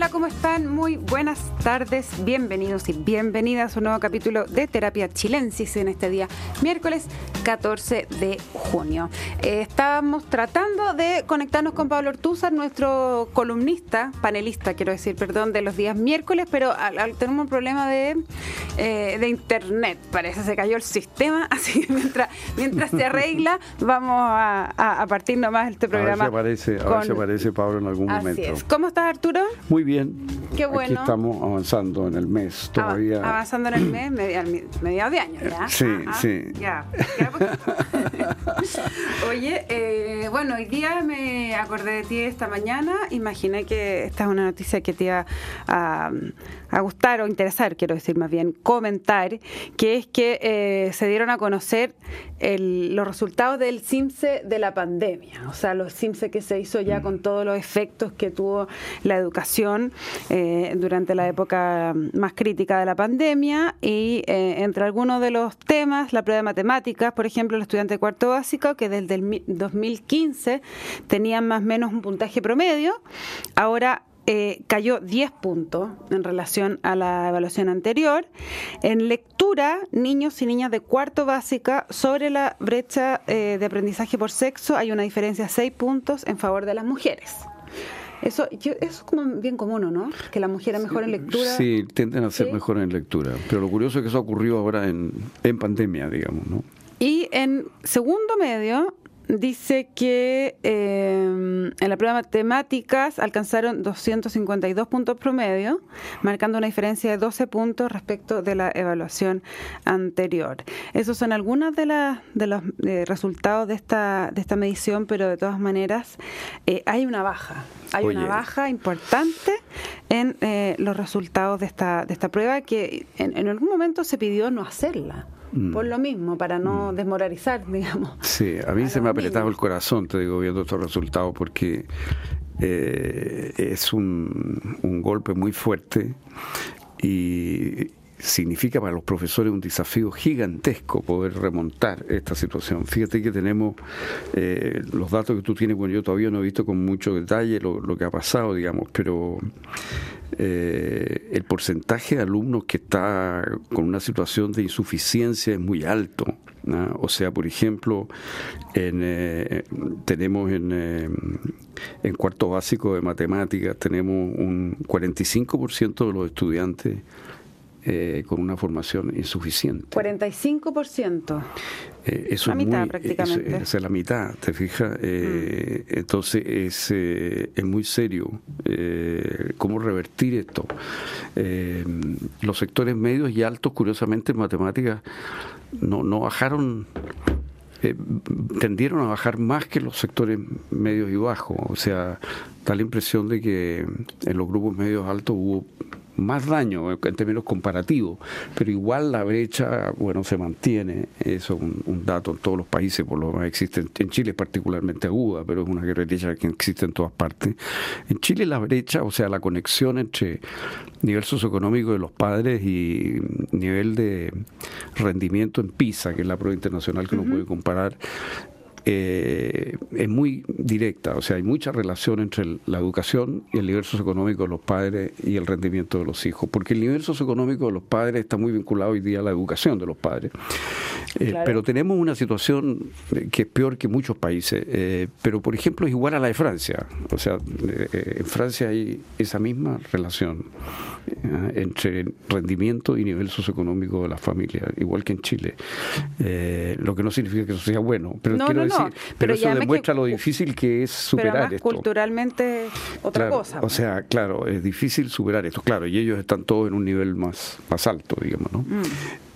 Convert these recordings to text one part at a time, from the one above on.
Hola, ¿cómo están? Muy buenas tardes, bienvenidos y bienvenidas a un nuevo capítulo de Terapia Chilensis en este día, miércoles 14 de junio. Eh, estábamos tratando de conectarnos con Pablo Ortúzar, nuestro columnista, panelista, quiero decir, perdón, de los días miércoles, pero al, tenemos un problema de, eh, de internet, parece, se cayó el sistema, así que mientras, mientras se arregla, vamos a, partir nomás este programa. A ver si aparece, aparece Pablo en algún momento. ¿Cómo estás, Arturo? Muy muy bien. Qué bueno. Aquí estamos avanzando en el mes todavía. Avanzando en el mes, mediados de año, ¿ya? Sí, sí. Ya. Oye, eh, bueno, hoy día me acordé de ti esta mañana. Imaginé que esta es una noticia que te iba a, gustar o interesar, quiero decir más bien, comentar, que es que eh, se dieron a conocer los resultados del CIMSE de la pandemia. O sea, los CIMSE que se hizo ya mm. con todos los efectos que tuvo la educación eh, durante la época más crítica de la pandemia y eh, entre algunos de los temas, la prueba de matemáticas, por ejemplo, el estudiante de cuarto básico, que desde el 2015 tenían más o menos un puntaje promedio, ahora eh, cayó 10 puntos en relación a la evaluación anterior. En lectura, niños y niñas de cuarto básica, sobre la brecha de aprendizaje por sexo, hay una diferencia de 6 puntos en favor de las mujeres. Eso, es como bien común, ¿no? Que la mujer es mejor en lectura. Sí, tienden a ser mejor en lectura. Pero lo curioso es que eso ocurrió ahora en, en pandemia, digamos, ¿no? Y en segundo medio, dice que eh, en la prueba de matemáticas alcanzaron 252 puntos promedio, marcando una diferencia de 12 puntos respecto de la evaluación anterior. Esos son algunos de, de los eh, resultados de esta, de esta medición, pero de todas maneras eh, hay una baja. Hay una baja importante en los resultados de esta, de esta prueba que en algún momento se pidió no hacerla. Mm. por lo mismo, para no mm. desmoralizar, digamos. Sí, a mí se me ha apretado el corazón, te digo, viendo estos resultados, porque eh, es un, un golpe muy fuerte y significa para los profesores un desafío gigantesco poder remontar esta situación. Fíjate que tenemos eh, los datos que tú tienes, bueno, yo todavía no he visto con mucho detalle lo, lo que ha pasado, digamos, pero eh, el porcentaje de alumnos que está con una situación de insuficiencia es muy alto. O sea, por ejemplo, en, eh, tenemos en, en cuarto básico de matemáticas, tenemos un 45% de los estudiantes eh, con una formación insuficiente. 45%. Eh, eso la mitad prácticamente. Es, es, la mitad, ¿te fijas? Eh, mm. Entonces es, eh, es muy serio cómo revertir esto. los sectores medios y altos, curiosamente, en matemáticas, no, no bajaron tendieron a bajar más que los sectores medios y bajos. O sea, da la impresión de que en los grupos medios altos hubo más daño en términos comparativos, pero igual la brecha, bueno, se mantiene, eso es un, dato en todos los países, por lo menos existe, en Chile es particularmente aguda, pero es una brecha que existe en todas partes. En Chile la brecha, o sea, la conexión entre nivel socioeconómico de los padres y nivel de rendimiento en PISA, que es la prueba internacional que uno puede comparar, eh, es muy directa, o sea, hay mucha relación entre la educación y el nivel socioeconómico de los padres y el rendimiento de los hijos, porque el nivel socioeconómico de los padres está muy vinculado hoy día a la educación de los padres. Eh, pero tenemos una situación que es peor que muchos países, eh, pero por ejemplo es igual a la de Francia, o sea, en Francia hay esa misma relación entre rendimiento y nivel socioeconómico de las familias, igual que en Chile, lo que no significa que eso sea bueno, pero quiero pero, eso demuestra lo difícil que es superar esto. culturalmente otra cosa. O pues. sea, claro, es difícil superar esto, claro, y ellos están todos en un nivel más, más alto, digamos, ¿no? Mm.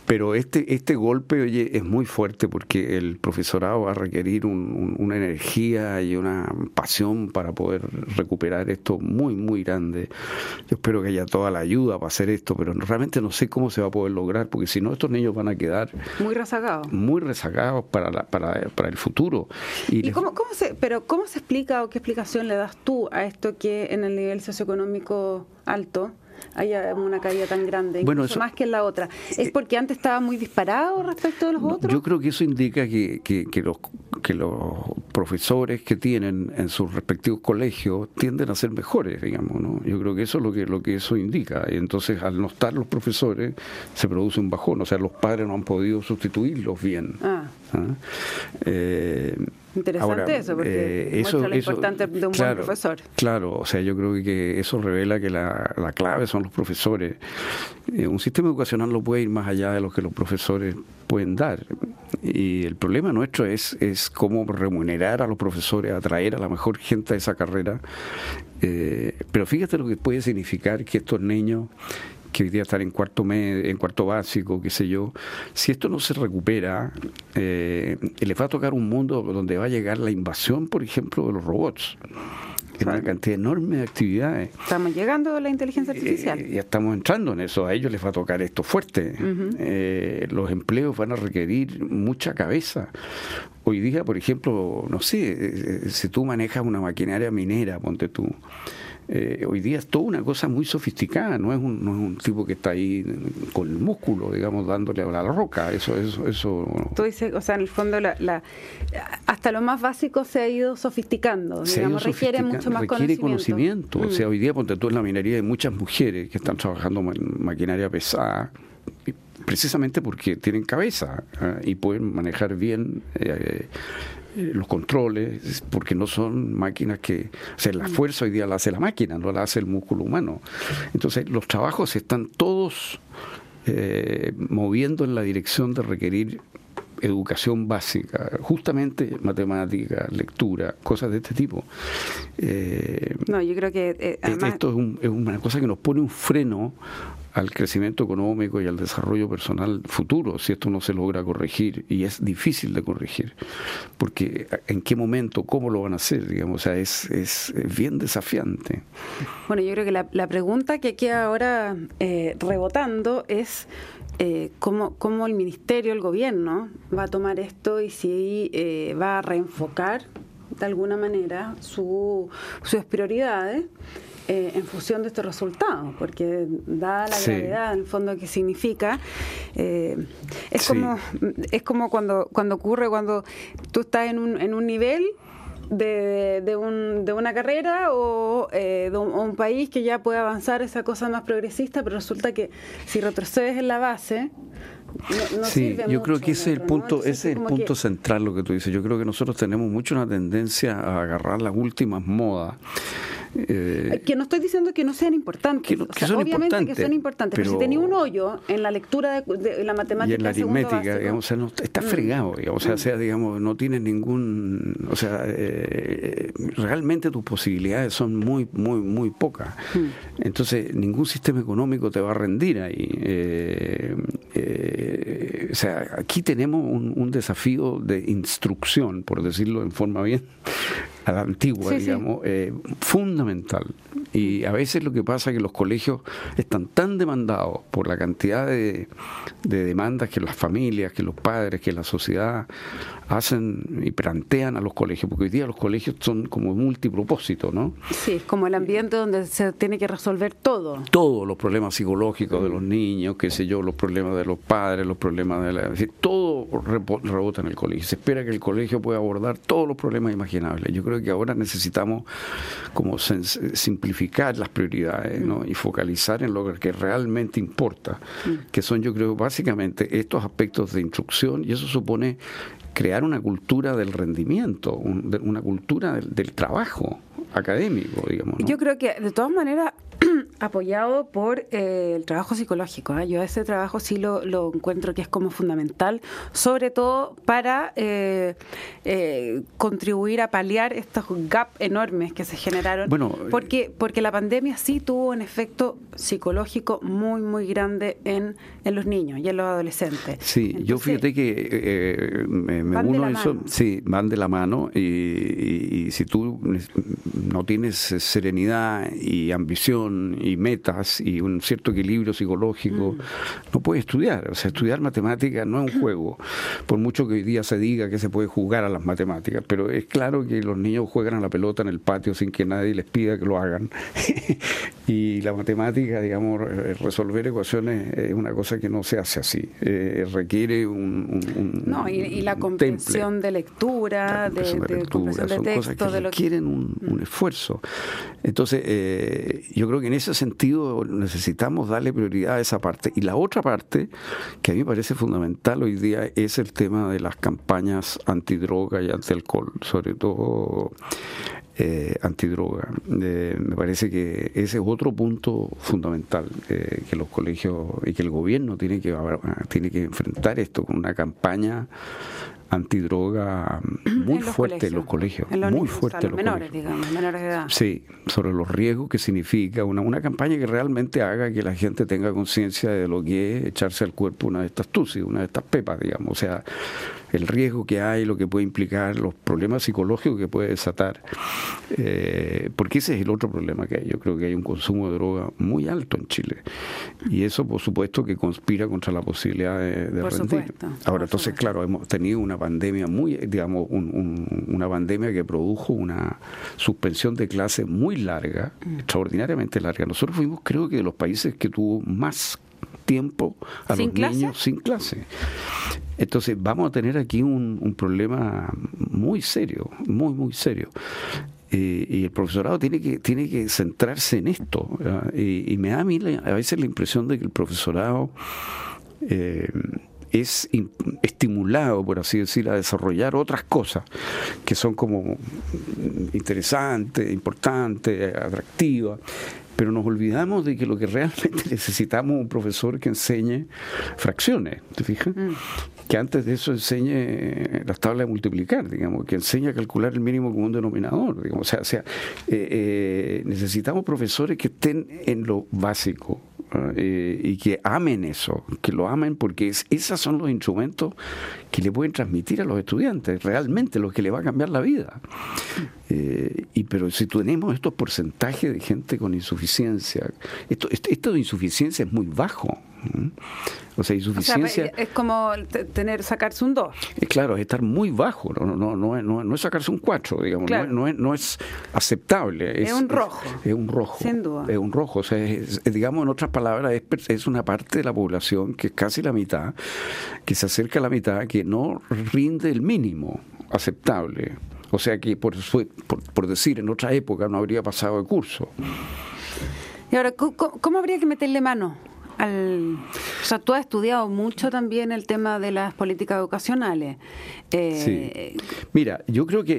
Pero este, este golpe, oye, es muy fuerte porque el profesorado va a requerir una energía y una pasión para poder recuperar esto muy, muy grande. Yo espero que haya toda la ayuda para hacer esto, pero realmente no sé cómo se va a poder lograr, porque si no, estos niños van a quedar... Muy rezagados. Muy rezagados para, la, para, para el futuro. ¿Y, cómo, cómo se, pero cómo se explica o qué explicación le das tú a esto que en el nivel socioeconómico alto haya una caída tan grande, bueno, más que en la otra. ¿Es porque antes estaba muy disparado respecto a los otros? Yo creo que eso indica que, que, los, que los profesores que tienen en sus respectivos colegios tienden a ser mejores, digamos, ¿no? Yo creo que eso es lo que, lo que eso indica. Y entonces, al no estar los profesores, se produce un bajón. O sea, los padres no han podido sustituirlos bien. Ah. ¿Ah? Eh, Interesante eso, porque eh, eso, muestra lo importante de un buen profesor. Claro, o sea, yo creo que eso revela que la, la clave son los profesores. Eh, un sistema educacional no puede ir más allá de lo que los profesores pueden dar. Y el problema nuestro es, es cómo remunerar a los profesores, atraer a la mejor gente a esa carrera. Eh, pero fíjate lo que puede significar que estos niños que hoy día están en cuarto med, en cuarto básico, qué sé yo, si esto no se recupera, eh, les va a tocar un mundo donde va a llegar la invasión, por ejemplo, de los robots en una cantidad enorme de actividades. Estamos llegando a la inteligencia eh, artificial. ya estamos entrando en eso, a ellos les va a tocar esto fuerte. Eh, los empleos van a requerir mucha cabeza. Hoy día, por ejemplo, no sé, eh, si tú manejas una maquinaria minera, ponte tú, eh, hoy día es toda una cosa muy sofisticada, no es, un, no es un tipo que está ahí con el músculo, digamos, dándole a la roca. Eso, eso, eso. Tú dices, o sea, en el fondo, la, hasta lo más básico se ha ido sofisticando, digamos, requiere mucho más requiere conocimiento. O sea, mm. hoy día, ponte tú en la minería, hay muchas mujeres que están trabajando en maquinaria pesada precisamente porque tienen cabeza ¿eh? y pueden manejar bien eh, eh, los controles, porque no son máquinas que, o sea, la fuerza hoy día la hace la máquina, no la hace el músculo humano. Entonces, los trabajos están todos eh, moviendo en la dirección de requerir educación básica, justamente matemática, lectura, cosas de este tipo. Eh, no, yo creo que esto es, es, una cosa que nos pone un freno al crecimiento económico y al desarrollo personal futuro si esto no se logra corregir y es difícil de corregir porque en qué momento cómo lo van a hacer digamos o sea es, es bien desafiante. Bueno yo creo que la, la pregunta que queda ahora eh, rebotando es eh, cómo, cómo, el ministerio, el gobierno va a tomar esto y si eh, va a reenfocar de alguna manera su, sus prioridades eh, en función de estos resultados, porque dada la gravedad, en el fondo, que significa, eh, es, como, es como cuando, cuando ocurre cuando tú estás en un, en un nivel de, de, un, de, una carrera o eh, de un, país que ya puede avanzar esa cosa más progresista, pero resulta que si retrocedes en la base, no, sí, yo creo que ese es el punto, ese es el punto central lo que tú dices. Yo creo que nosotros tenemos mucho una tendencia a agarrar las últimas modas eh, que no estoy diciendo que no sean importantes. obviamente que son importantes, pero, si tenía un hoyo en la lectura de, la matemática. Y en la aritmética, digamos, está mm. fregado, digamos, o sea, mm. digamos, no tienes ningún. O sea, eh, realmente tus posibilidades son muy, muy, muy pocas. Mm. Entonces, ningún sistema económico te va a rendir ahí. Eh, o sea, aquí tenemos un, un desafío de instrucción, por decirlo en forma bien a la antigua, digamos, Eh, fundamental. Y a veces lo que pasa es que los colegios están tan demandados por la cantidad de, de demandas que las familias, que los padres, que la sociedad hacen y plantean a los colegios, porque hoy día los colegios son como multipropósito, ¿no? Sí, es como el ambiente donde se tiene que resolver todo. Todos los problemas psicológicos de los niños, qué sé yo, los problemas de los padres, los problemas de la... todo rebota en el colegio. Se espera que el colegio pueda abordar todos los problemas imaginables. Yo creo que ahora necesitamos como simplificar las prioridades ¿no? Mm. y focalizar en lo que realmente importa, mm. que son yo creo básicamente estos aspectos de instrucción y eso supone crear una cultura del rendimiento, una cultura del, trabajo académico, digamos. Yo creo que de todas maneras apoyado por eh, el trabajo psicológico. ¿eh? Yo ese trabajo sí lo, encuentro que es como fundamental, sobre todo para eh, contribuir a paliar estos gaps enormes que se generaron. Bueno, porque, porque la pandemia sí tuvo un efecto psicológico muy, muy grande en, en los niños y en los adolescentes. Sí, yo fíjate que me, uno eso, sí, van de la mano y, y si tú no tienes serenidad y ambición y metas y un cierto equilibrio psicológico, mm. no puede estudiar. O sea, estudiar matemáticas no es un juego, por mucho que hoy día se diga que se puede jugar a las matemáticas, pero es claro que los niños juegan a la pelota en el patio sin que nadie les pida que lo hagan. y la matemática, digamos, resolver ecuaciones es una cosa que no se hace así. Eh, requiere un, no, y, la comprensión de lectura, de, de, lectura, son cosas que requieren un, mm. esfuerzo. Entonces, eh, yo creo que en ese sentido necesitamos darle prioridad a esa parte. Y la otra parte, que a mí me parece fundamental hoy día, es el tema de las campañas antidroga y antialcohol, sobre todo eh, antidroga. Eh, me parece que ese es otro punto fundamental eh, que los colegios y que el gobierno tiene que, tiene que enfrentar esto con una campaña antidroga muy fuerte en los colegios, muy fuerte en los menores, digamos, menores de edad. Sí, sobre los riesgos que significa una, una campaña que realmente haga que la gente tenga conciencia de lo que es echarse al cuerpo una de estas tusis, una de estas pepas, digamos, o sea, el riesgo que hay, lo que puede implicar, los problemas psicológicos que puede desatar, eh, porque ese es el otro problema que hay. Yo creo que hay un consumo de droga muy alto en Chile y eso, por supuesto, que conspira contra la posibilidad de, de rendir. Ahora, entonces, claro, hemos tenido una pandemia muy, digamos, una pandemia que produjo una suspensión de clase muy larga, mm. extraordinariamente larga. Nosotros fuimos, creo que, de los países que tuvo más tiempo a los niños sin clase. Entonces vamos a tener aquí un, problema muy serio, muy, muy serio. Y el profesorado tiene que, tiene que centrarse en esto. Y, me da a mí a veces la impresión de que el profesorado eh, es estimulado, por así decir, a desarrollar otras cosas que son como interesantes, importantes, atractivas pero nos olvidamos de que lo que realmente necesitamos es un profesor que enseñe fracciones, ¿te fijas? Mm. Que antes de eso enseñe las tablas de multiplicar, digamos, que enseñe a calcular el mínimo común denominador, digamos, o sea, o sea eh, eh, necesitamos profesores que estén en lo básico, eh, y que amen eso, que lo amen porque es, esos son los instrumentos que le pueden transmitir a los estudiantes, realmente los que le va a cambiar la vida. Eh, y pero si tenemos estos porcentajes de gente con insuficiencia, esto, esto de insuficiencia es muy bajo. O sea, insuficiencia. es como tener, sacarse un 2. Eh, claro, es estar muy bajo, no, no, no, no, no es sacarse un 4, digamos, no, es, no es aceptable. Es, un rojo. Es, un rojo. Sin duda. Es un rojo. O sea, digamos, en otras palabras, es, es una parte de la población que es casi la mitad, que se acerca a la mitad, que no rinde el mínimo aceptable. O sea que, por, por, por decir, en otra época no habría pasado de curso. Y ahora, cómo habría que meterle mano? O sea, tú has estudiado mucho también el tema de las políticas educacionales. Eh, sí. Mira, yo creo que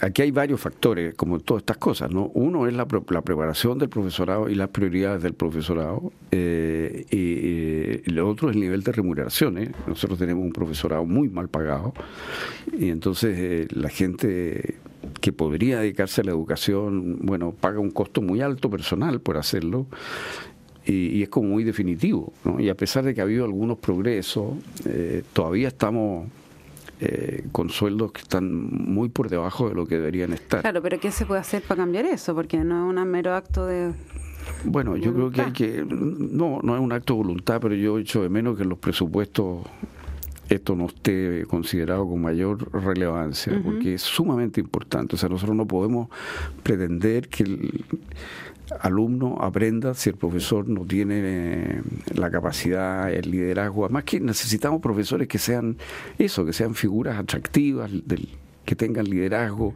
aquí hay varios factores, como todas estas cosas, ¿no? Uno es la, preparación del profesorado y las prioridades del profesorado, eh, y, lo otro es el nivel de remuneraciones. Nosotros tenemos un profesorado muy mal pagado, y entonces eh, la gente que podría dedicarse a la educación, bueno, paga un costo muy alto personal por hacerlo y, es como muy definitivo. ¿no? Y a pesar de que ha habido algunos progresos, eh, todavía estamos eh, con sueldos que están muy por debajo de lo que deberían estar. Claro, pero ¿qué se puede hacer para cambiar eso? Porque no es un mero acto de... Bueno, yo creo que hay que... No, no es un acto de voluntad, pero yo he hecho de menos que en los presupuestos esto no esté considerado con mayor relevancia, porque es sumamente importante. O sea, nosotros no podemos pretender que el, alumno aprenda si el profesor no tiene eh, la capacidad, el liderazgo. Además que necesitamos profesores que sean eso, que sean figuras atractivas, del, que tengan liderazgo.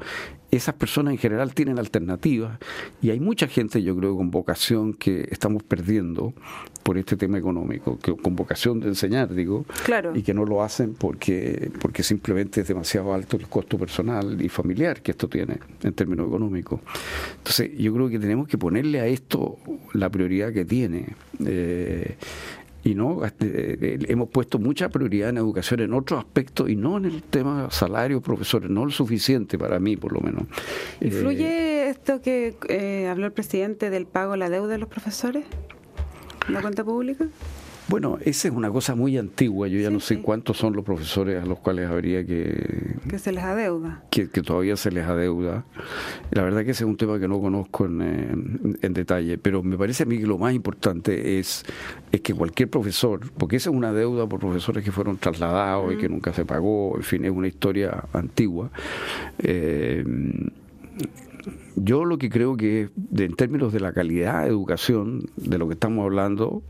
Esas personas en general tienen alternativas y hay mucha gente, yo creo, con vocación que estamos perdiendo por este tema económico, que, con vocación de enseñar, digo, y que no lo hacen porque, porque simplemente es demasiado alto el costo personal y familiar que esto tiene en términos económicos. Entonces, yo creo que tenemos que ponerle a esto la prioridad que tiene. Eh, y no este, eh, hemos puesto mucha prioridad en educación en otros aspectos y no en el tema salario profesores no lo suficiente para mí por lo menos influye eh, esto que eh, habló el presidente del pago la deuda de los profesores la cuenta pública Bueno, esa es una cosa muy antigua. Yo ya no sé cuántos son los profesores a los cuales habría que... Que se les adeuda. Que, todavía se les adeuda. La verdad que ese es un tema que no conozco en, en, detalle, pero me parece a mí que lo más importante es, es que cualquier profesor, porque esa es una deuda por profesores que fueron trasladados y que nunca se pagó, en fin, es una historia antigua. Eh, yo lo que creo que en términos de la calidad de educación, de lo que estamos hablando,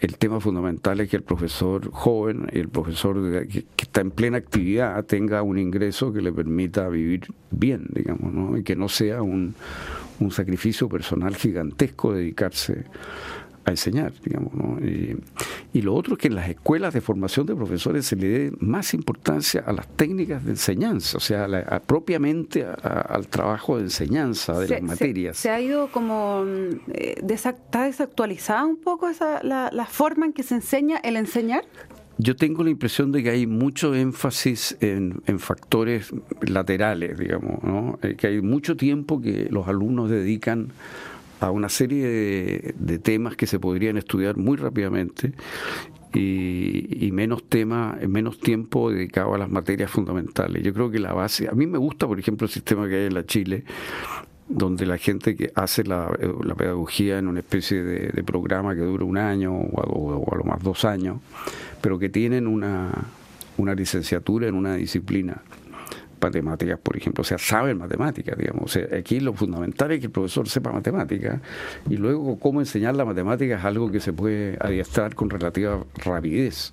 el tema fundamental es que el profesor joven, el profesor que, está en plena actividad, tenga un ingreso que le permita vivir bien, digamos, ¿no? y que no sea un, un sacrificio personal gigantesco dedicarse a enseñar, digamos. ¿no? Y, lo otro es que en las escuelas de formación de profesores se le dé más importancia a las técnicas de enseñanza, o sea, propiamente al trabajo de enseñanza de las materias. Se, ha ido como, eh, está desactualizada un poco esa, la, la forma en que se enseña el enseñar. Yo tengo la impresión de que hay mucho énfasis en, en factores laterales, digamos, ¿no? Eh, que hay mucho tiempo que los alumnos dedican a una serie de, temas que se podrían estudiar muy rápidamente y, menos tema, menos tiempo dedicado a las materias fundamentales. Yo creo que la base, a mí me gusta, por ejemplo, el sistema que hay en la Chile, donde la gente que hace la, pedagogía en una especie de, programa que dura un año o a, lo más dos años, pero que tienen una, una licenciatura en una disciplina matemáticas, por ejemplo, o sea, saben matemáticas, digamos. O sea, aquí lo fundamental es que el profesor sepa matemáticas y luego cómo enseñar la matemática es algo que se puede adiestrar con relativa rapidez.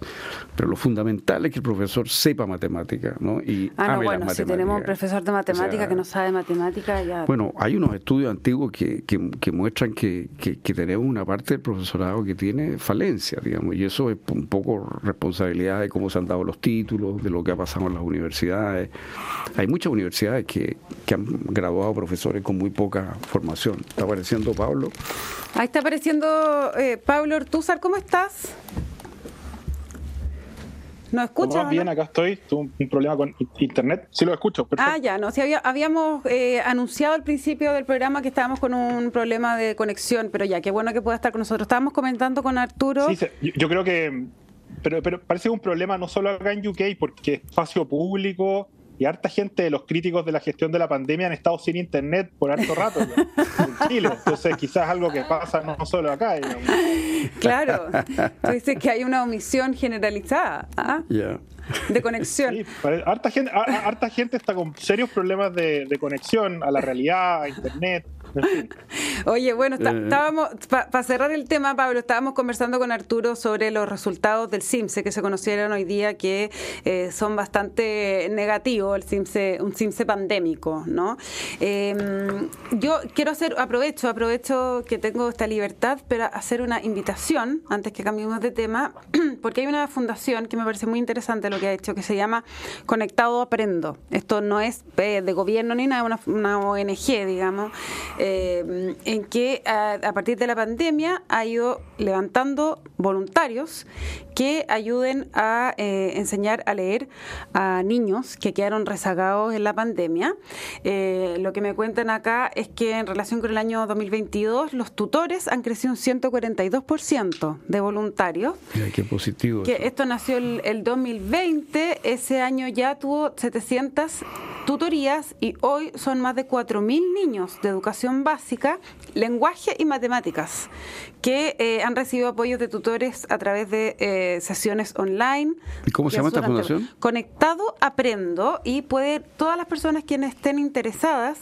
Pero lo fundamental es que el profesor sepa matemáticas, ¿no? Y ah, no, bueno, si tenemos un profesor de matemáticas que no sabe matemáticas, ya... Bueno, hay unos estudios antiguos que, que, muestran que, que, tenemos una parte del profesorado que tiene falencia, digamos, y eso es un poco responsabilidad de cómo se han dado los títulos, de lo que ha pasado en las universidades. Hay muchas universidades que, han graduado profesores con muy poca formación. ¿Está apareciendo Pablo? Ahí está apareciendo eh, Pablo Ortúzar. ¿Cómo estás? ¿Nos escuchas? bien, acá estoy. Tuve un problema con internet. Sí lo escucho. Ah, ya, no. habíamos eh, anunciado al principio del programa que estábamos con un problema de conexión, pero ya, qué bueno que pueda estar con nosotros. Estábamos comentando con Arturo. Sí, yo, creo que. Pero, pero parece un problema no solo acá en UK, porque espacio público y harta gente de los críticos de la gestión de la pandemia han estado sin internet por harto rato en Chile. Entonces, quizás algo que pasa no solo acá. Claro, tú dices que hay una omisión generalizada ¿ah? de conexión. Sí, harta, gente, harta gente está con serios problemas de, de conexión a la realidad, a internet. Oye, bueno, eh. estábamos, para cerrar el tema, Pablo, estábamos conversando con Arturo sobre los resultados del CIMSE que se conocieron hoy día que eh, son bastante negativos, el CIMSE, un CIMSE pandémico, ¿no? Em, yo quiero hacer, aprovecho, aprovecho que tengo esta libertad, pero hacer una invitación, antes que cambiemos de tema, porque hay una fundación que me parece muy interesante lo que ha hecho, que se llama Conectado Aprendo. Esto no es eh, de gobierno ni nada, una, una ONG, digamos. Eh, en que a, partir de la pandemia ha ido levantando voluntarios que ayuden a eh, enseñar a leer a niños que quedaron rezagados en la pandemia. Eh, lo que me cuentan acá es que en relación con el año 2022 los tutores han crecido un 142% de voluntarios. Mira, qué positivo. Que esto nació el, el 2020, ese año ya tuvo 700 tutorías y hoy son más de 4.000 niños de educación básica, lenguaje y matemáticas que eh, han recibido apoyos de tutores a través de eh, sesiones online. ¿Y cómo se llama esta fundación? Conectado Aprendo y puede todas las personas quienes estén interesadas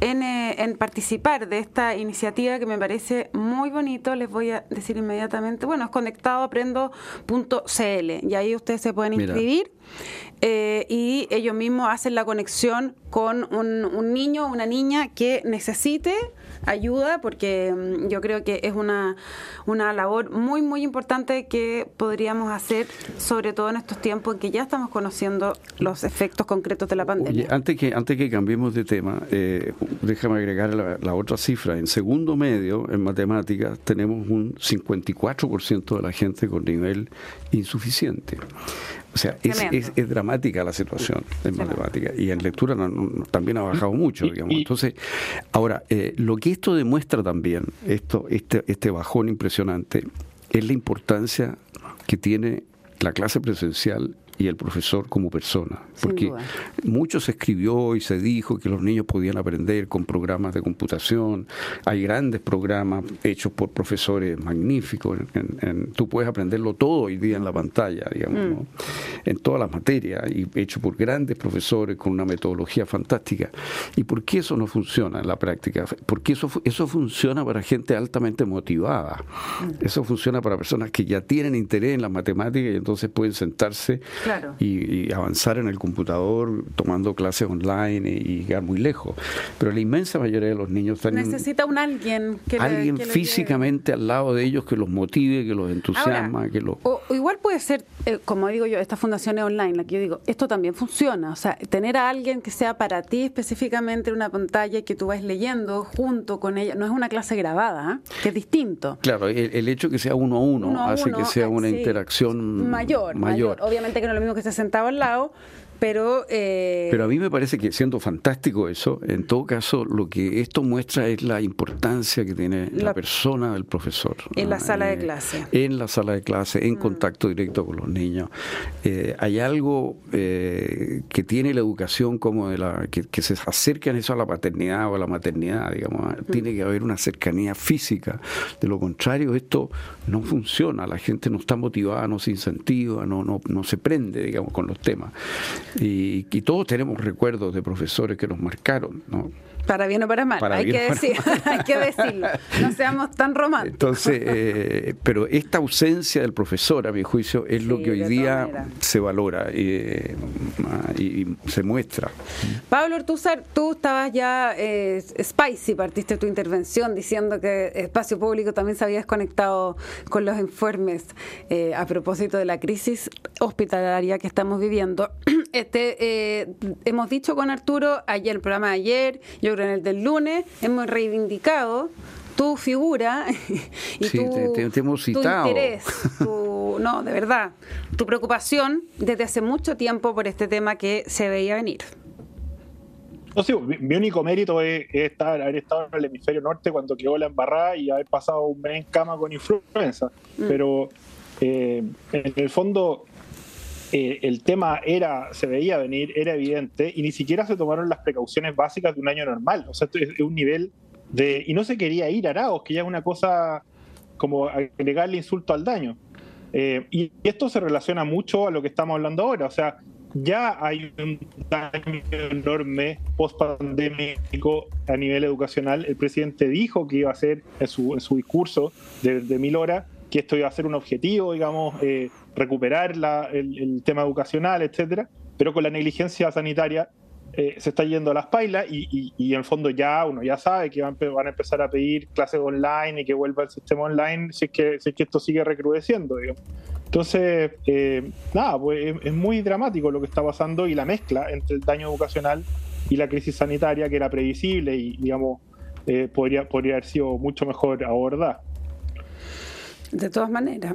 en, eh, en, participar de esta iniciativa que me parece muy bonito, les voy a decir inmediatamente, bueno, es conectadoaprendo.cl y ahí ustedes se pueden inscribir. y ellos mismos hacen la conexión con un, un niño o una niña que necesite ayuda porque mm, yo creo que es una, una labor muy, muy importante que podríamos hacer, sobre todo en estos tiempos en que ya estamos conociendo los efectos concretos de la pandemia. antes, que, antes que cambiemos de tema, eh, déjame agregar la, la, otra cifra. En segundo medio, en matemáticas, tenemos un 54% de la gente con nivel insuficiente. O sea, es, es, dramática la situación en matemática. Y en lectura también ha bajado mucho, digamos. Entonces, ahora, eh, lo que esto demuestra también, esto, este, este bajón impresionante, es la importancia que tiene la clase presencial y el profesor como persona. Porque mucho se escribió y se dijo que los niños podían aprender con programas de computación. Hay grandes programas hechos por profesores magníficos. En, tú puedes aprenderlo todo hoy día en la pantalla, digamos, mm. en todas las materias, y hecho por grandes profesores con una metodología fantástica. ¿Y por qué eso no funciona en la práctica? Porque eso, eso funciona para gente altamente motivada. Mm. Eso funciona para personas que ya tienen interés en las matemáticas y entonces pueden sentarse y, avanzar en el computador tomando clases online y, llegar muy lejos. Pero la inmensa mayoría de los niños necesita un alguien que alguien físicamente al lado de ellos que los motive, que los entusiasma, que los o, igual puede ser, eh, como digo yo, estas fundaciones online, la que yo digo, esto también funciona, o sea, tener a alguien que sea para ti específicamente en una pantalla y que tú vas leyendo junto con ella, no es una clase grabada, ¿eh? que es distinto. Claro, el, hecho que sea uno a uno, hace que sea una interacción mayor, mayor, Obviamente que no lo mismo que esté sentado al lado, pero, eh, Pero a mí me parece que siendo fantástico eso, en todo caso, lo que esto muestra es la importancia que tiene la, persona del profesor. En la sala de eh, clase. En la sala de clase, en mm. contacto directo con los niños. Eh, hay algo que tiene la educación como de la que, se acerca en eso a la paternidad o a la maternidad, digamos. Mm. Tiene que haber una cercanía física. De lo contrario, esto no funciona. La gente no está motivada, no se incentiva, no, no, no se prende, digamos, con los temas. Y, todos tenemos recuerdos de profesores que nos marcaron, ¿no? Para bien o para mal, hay, que decir, hay que decirlo. No seamos tan románticos. Entonces, eh, pero esta ausencia del profesor, a mi juicio, es lo que hoy día se valora y, se muestra. Pablo Ortúzar, tú estabas ya eh, spicy, partiste tu intervención diciendo que Espacio Público también se había desconectado con los informes eh, a propósito de la crisis hospitalaria que estamos viviendo. Este, hemos dicho con Arturo ayer, el programa de ayer, yo en el del lunes hemos reivindicado tu figura y tu, interés, no, de verdad, tu preocupación desde hace mucho tiempo por este tema que se veía venir. No, sí, mi, único mérito es, estar, haber estado en el hemisferio norte cuando quedó la embarrada y haber pasado un mes en cama con influenza. Mm. Pero eh, en el fondo, eh, el tema era, se veía venir, era evidente, y ni siquiera se tomaron las precauciones básicas de un año normal. O sea, es, un nivel de. Y no se quería ir a Araos, que ya es una cosa como agregarle insulto al daño. Eh, y esto se relaciona mucho a lo que estamos hablando ahora. O sea, ya hay un daño enorme post-pandémico a nivel educacional. El presidente dijo que iba a hacer en su, discurso de, de mil horas que esto iba a ser un objetivo, digamos, eh, recuperar el, tema educacional, etcétera, pero con la negligencia sanitaria eh, se está yendo a las pailas y, en el fondo ya uno ya sabe que van, van, a empezar a pedir clases online y que vuelva el sistema online si es que, si es que esto sigue recrudeciendo. Digamos. Entonces, eh, nada, pues es, muy dramático lo que está pasando y la mezcla entre el daño educacional y la crisis sanitaria que era previsible y, digamos, eh, podría, podría haber sido mucho mejor abordada. De todas maneras,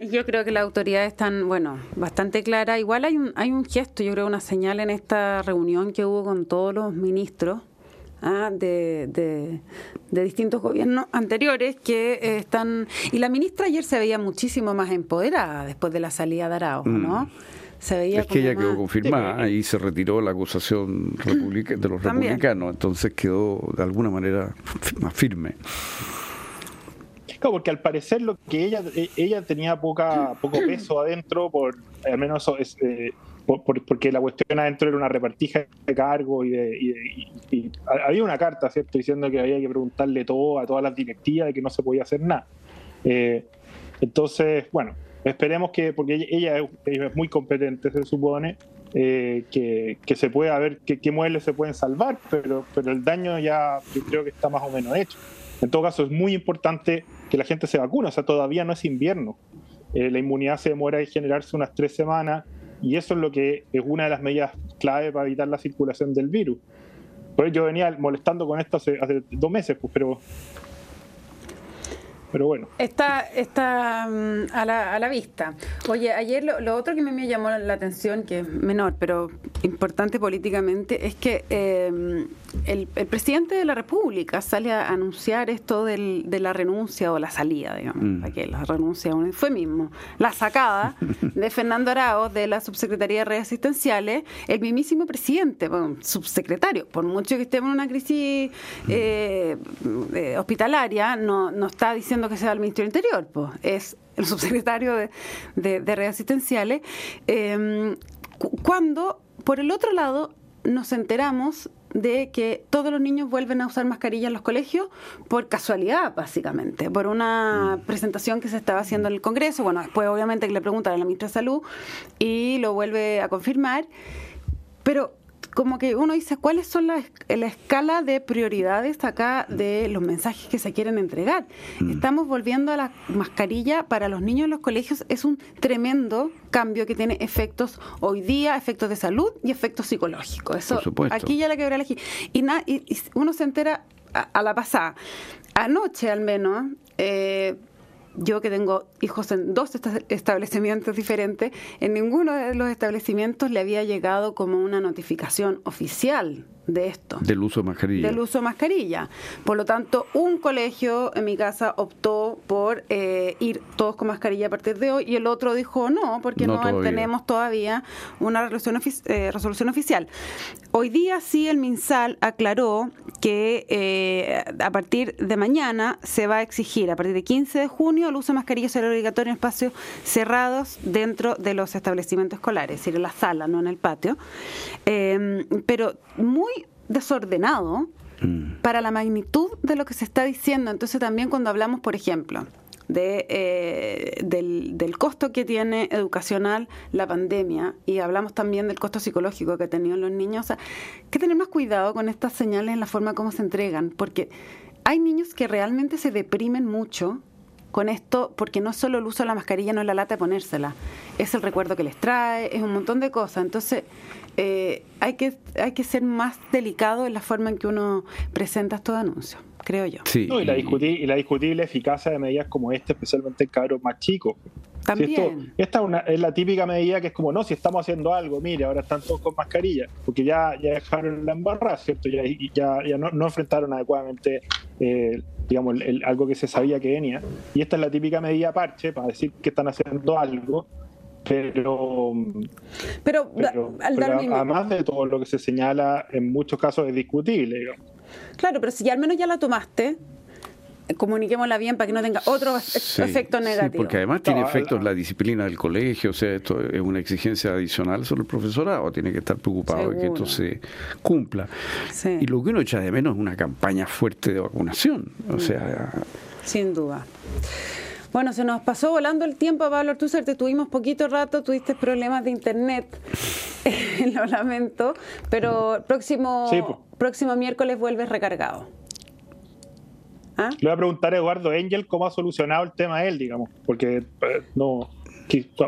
yo creo que las autoridades están, bueno, bastante claras. Igual hay un, hay un gesto, yo creo, una señal en esta reunión que hubo con todos los ministros ¿ah? de, de, distintos gobiernos anteriores que eh, están... Y la ministra ayer se veía muchísimo más empoderada después de la salida de Arao, ¿no? Mm. Se veía es que ella quedó confirmada y se retiró la acusación de los republicanos, entonces quedó de alguna manera más firme porque al parecer lo que ella e, ella tenía poca poco peso adentro, por al menos eso es, eh, porque la cuestión adentro era una repartija de cargo y, de, había una carta, ¿cierto? Diciendo que había que preguntarle todo a todas las directivas y que no se podía hacer nada. Eh, entonces, bueno, esperemos que, porque ella, es muy competente, se supone, eh, que, se pueda ver qué, qué muebles se pueden salvar, pero, pero el daño ya yo creo que está más o menos hecho. En todo caso, es muy importante que la gente se vacune, o sea, todavía no es invierno. Eh, la inmunidad se demora en generarse unas tres semanas y eso es lo que es una de las medidas clave para evitar la circulación del virus. Pues yo venía molestando con esto hace, dos meses, pues, pero pero bueno. Está, está mm, a, la, a la vista. Oye, ayer lo, otro que me, llamó la atención, que es menor, pero importante políticamente, es que eh, el, presidente de la República sale a anunciar esto del, de la renuncia o la salida, digamos, mm. que la renuncia fue mismo, la sacada de Fernando Araoz de la Subsecretaría de Redes Asistenciales, el mismísimo presidente, bueno, subsecretario, por mucho que estemos en una crisis eh, eh, hospitalaria, no, no está diciendo que sea el Ministerio del Interior, pues es el subsecretario de, de, redes asistenciales, em, cuando, por el otro lado, nos enteramos de que todos los niños vuelven a usar mascarilla en los colegios por casualidad, básicamente, por una mm. presentación que se estaba haciendo en el Congreso. Bueno, después obviamente que le preguntan a la ministra de Salud y lo vuelve a confirmar. Pero como que uno dice, ¿cuáles son las la escala de prioridades acá de los mensajes que se quieren entregar? Mm. Estamos volviendo a la mascarilla para los niños en los colegios. Es un tremendo cambio que tiene efectos hoy día, efectos de salud y efectos psicológicos. Eso, aquí ya la quebré y, y, y uno se entera a, la pasada. Anoche al menos, eh, yo que tengo hijos en dos establecimientos diferentes, en ninguno de los establecimientos le había llegado como una notificación oficial de esto. Del uso de mascarilla. Del uso de mascarilla. Por lo tanto, un colegio en mi casa optó por eh, ir todos con mascarilla a partir de hoy y el otro dijo no, porque no, tenemos todavía una resolución, eh, resolución oficial. Hoy día sí el MinSal aclaró que eh, a partir de mañana se va a exigir, a partir de 15 de junio, el uso de mascarilla será obligatorio en espacios cerrados dentro de los establecimientos escolares, es decir, en la sala, no en el patio. pero muy desordenado mm. para la magnitud de lo que se está diciendo. Entonces también cuando hablamos, por ejemplo, de, eh, del, costo que tiene educacional la pandemia y hablamos también del costo psicológico que ha tenido los niños, o sea, hay que tener más cuidado con estas señales en la forma como se entregan, porque hay niños que realmente se deprimen mucho con esto, porque no solo el uso de la mascarilla, no es la lata de ponérsela, es el recuerdo que les trae, es un montón de cosas. Entonces, eh, hay, que, hay que ser más delicado en la forma en que uno presenta estos anuncios, creo yo. Sí, y, la y la discutible eficacia de medidas como esta, especialmente en cabros más chicos. También. esta es, la típica medida que es como, no, si estamos haciendo algo, mire, ahora están todos con mascarilla, porque ya, ya dejaron la embarrada, ¿cierto? Ya, ya, ya no, enfrentaron adecuadamente, eh, digamos, algo que se sabía que venía. Y esta es la típica medida parche para decir que están haciendo algo pero, pero, además de todo lo que se señala, en muchos casos es discutible. Claro, pero si al menos ya la tomaste, comuniquémosla bien para que no tenga otro efecto negativo. Sí, porque además tiene efectos la disciplina del colegio, o sea, esto es una exigencia adicional sobre el profesorado, tiene que estar preocupado de que esto se cumpla. Y lo que uno echa de menos es una campaña fuerte de vacunación, o mm. sea... Sin duda. Bueno, se nos pasó volando el tiempo, Pablo Artúzar, te tuvimos poquito rato, tuviste problemas de internet, lo lamento, pero próximo, próximo miércoles vuelves recargado. ¿Ah? Le voy a preguntar a Eduardo Engel cómo ha solucionado el tema él, digamos, porque eh, no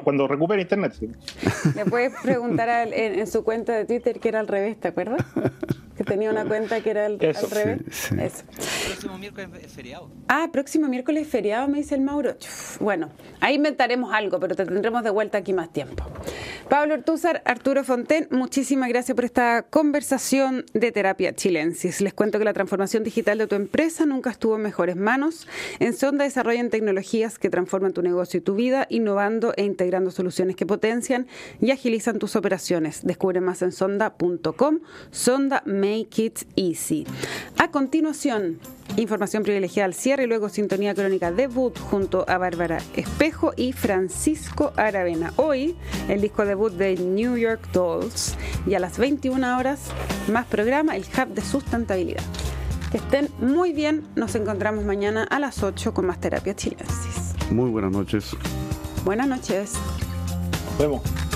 cuando recupere internet. Le puedes preguntar en, en, su cuenta de Twitter que era al revés, ¿te acuerdas? que tenía una cuenta que era al, revés. Eso. Próximo miércoles es feriado. Ah, próximo miércoles es feriado, me dice el Mauro. bueno, ahí inventaremos algo, pero te tendremos de vuelta aquí más tiempo. Pablo Ortúzar, Arturo Fonten, muchísimas gracias por esta conversación de terapia chilensis. Les cuento que la transformación digital de tu empresa nunca estuvo en mejores manos. En Sonda desarrollan tecnologías que transforman tu negocio y tu vida, innovando e integrando soluciones que potencian y agilizan tus operaciones. Descubre más en sonda.com. Sonda Make It Easy. A continuación, información privilegiada al cierre y luego sintonía crónica debut junto a Bárbara Espejo y Francisco Aravena. Hoy, el disco debut de New York Dolls y a las 21 horas más programa, el Hub de Sustentabilidad. Que estén muy bien, nos encontramos mañana a las 8 con más terapia chilensis. Muy buenas noches. Buenas noches. Nos vemos.